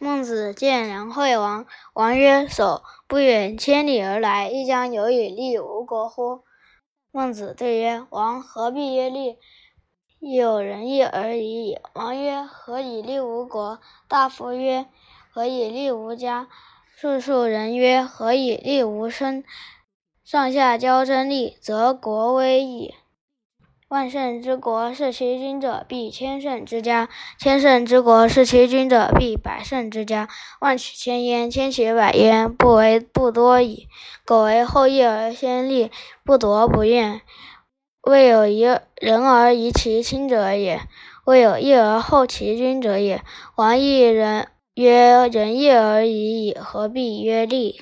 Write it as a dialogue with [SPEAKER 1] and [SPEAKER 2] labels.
[SPEAKER 1] 孟子见梁惠王，王曰：“叟不远千里而来，亦将有以利吾国乎？”孟子对曰：“王何必曰利？有仁义而已矣。”王曰：“何以利吾国？”大夫曰：“何以利吾家？”术数人曰：“何以利吾身？”上下交争利，则国危矣。万乘之国，是其君者，必千乘之家；千乘之国，是其君者，必百乘之家。万取千焉，千取百焉，不为不多矣。苟为后义而先利，不夺不怨，未有一仁而遗其亲者也；未有义而后其君者也。王亦曰：仁义而已矣，何必曰利？